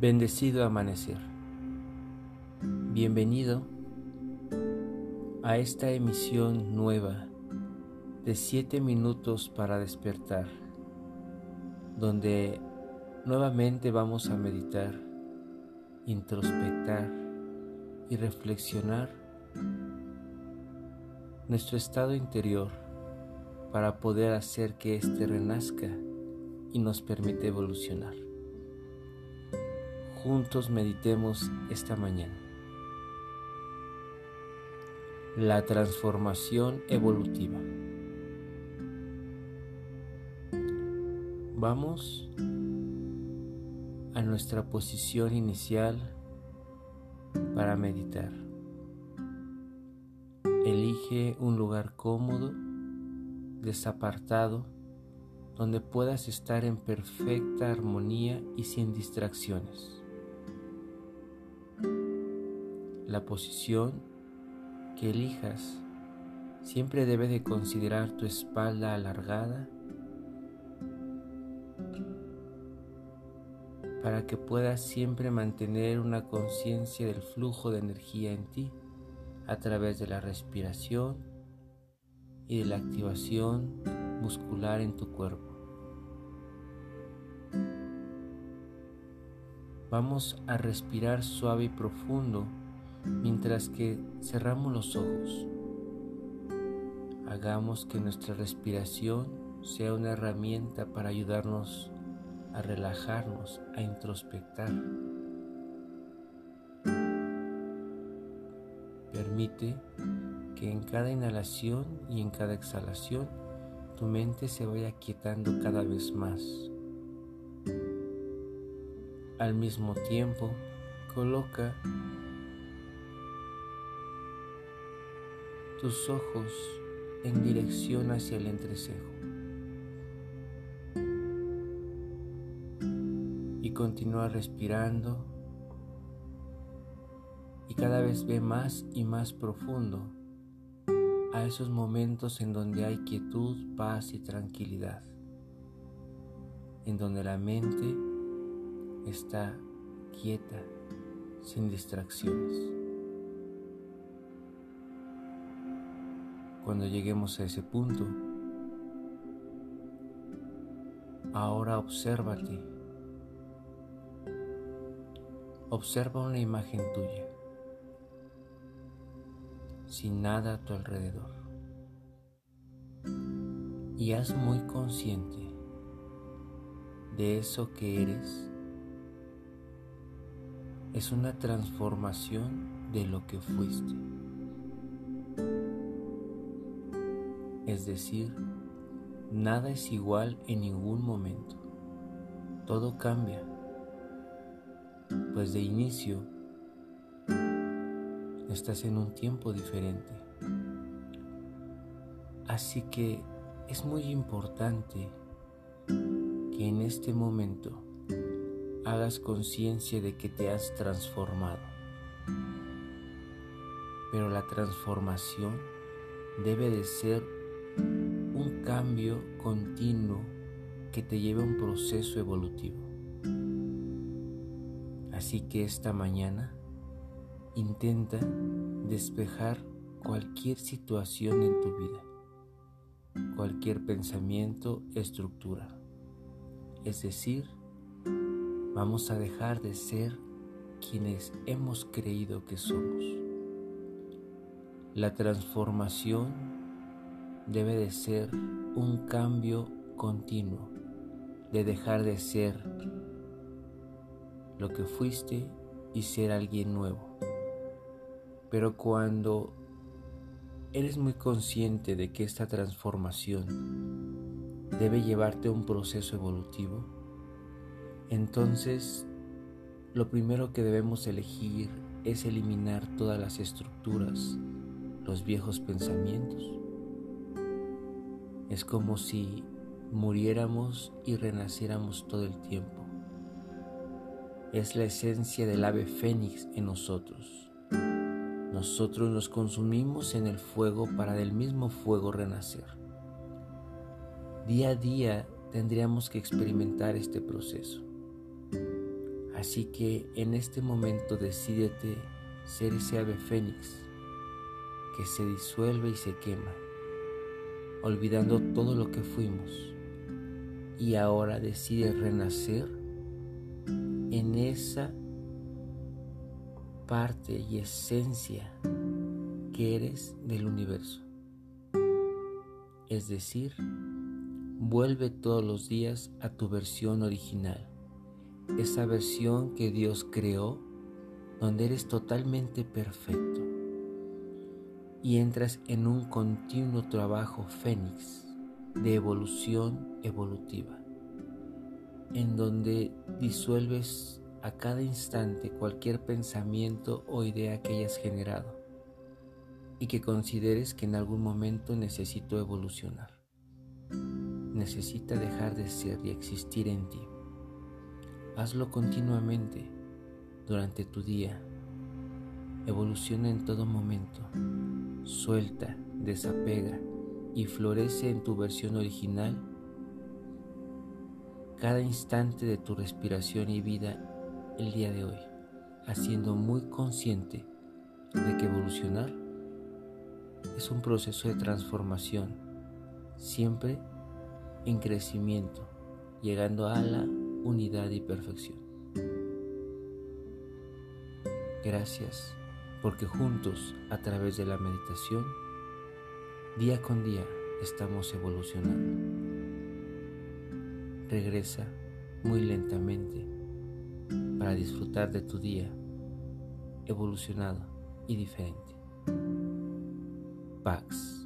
Bendecido amanecer. Bienvenido a esta emisión nueva de 7 minutos para despertar, donde nuevamente vamos a meditar, introspectar y reflexionar nuestro estado interior para poder hacer que éste renazca y nos permita evolucionar juntos meditemos esta mañana. La transformación evolutiva. Vamos a nuestra posición inicial para meditar. Elige un lugar cómodo, desapartado, donde puedas estar en perfecta armonía y sin distracciones. La posición que elijas siempre debe de considerar tu espalda alargada para que puedas siempre mantener una conciencia del flujo de energía en ti a través de la respiración y de la activación muscular en tu cuerpo. Vamos a respirar suave y profundo mientras que cerramos los ojos. Hagamos que nuestra respiración sea una herramienta para ayudarnos a relajarnos, a introspectar. Permite que en cada inhalación y en cada exhalación tu mente se vaya quietando cada vez más. Al mismo tiempo, coloca tus ojos en dirección hacia el entrecejo. Y continúa respirando y cada vez ve más y más profundo a esos momentos en donde hay quietud, paz y tranquilidad, en donde la mente está quieta, sin distracciones. Cuando lleguemos a ese punto, ahora obsérvate. Observa una imagen tuya, sin nada a tu alrededor. Y haz muy consciente de eso que eres. Es una transformación de lo que fuiste. Es decir, nada es igual en ningún momento. Todo cambia, pues de inicio estás en un tiempo diferente. Así que es muy importante que en este momento hagas conciencia de que te has transformado. Pero la transformación debe de ser un cambio continuo que te lleve a un proceso evolutivo. Así que esta mañana intenta despejar cualquier situación en tu vida, cualquier pensamiento, estructura. Es decir, vamos a dejar de ser quienes hemos creído que somos. La transformación debe de ser un cambio continuo, de dejar de ser lo que fuiste y ser alguien nuevo. Pero cuando eres muy consciente de que esta transformación debe llevarte a un proceso evolutivo, entonces lo primero que debemos elegir es eliminar todas las estructuras, los viejos pensamientos es como si muriéramos y renaciéramos todo el tiempo. Es la esencia del ave fénix en nosotros. Nosotros nos consumimos en el fuego para del mismo fuego renacer. Día a día tendríamos que experimentar este proceso. Así que en este momento decídete ser ese ave fénix que se disuelve y se quema, olvidando todo lo que fuimos. Y ahora decide renacer en esa parte y esencia que eres del universo. Es decir, vuelve todos los días a tu versión original, esa versión que Dios creó, donde eres totalmente perfecto y entras en un continuo trabajo fénix de evolución evolutiva, en donde disuelves a cada instante cualquier pensamiento o idea que hayas generado y que consideres que en algún momento necesito evolucionar. Necesita dejar de ser y existir en ti. Hazlo continuamente durante tu día. Evoluciona en todo momento. Suelta, desapega y florece en tu versión original cada instante de tu respiración y vida el día de hoy, haciendo muy consciente de que evolucionar es un proceso de transformación, siempre en crecimiento, llegando a la unidad y perfección. Gracias porque juntos, a través de la meditación, día con día estamos evolucionando. Regresa muy lentamente para disfrutar de tu día evolucionado y diferente. Pax.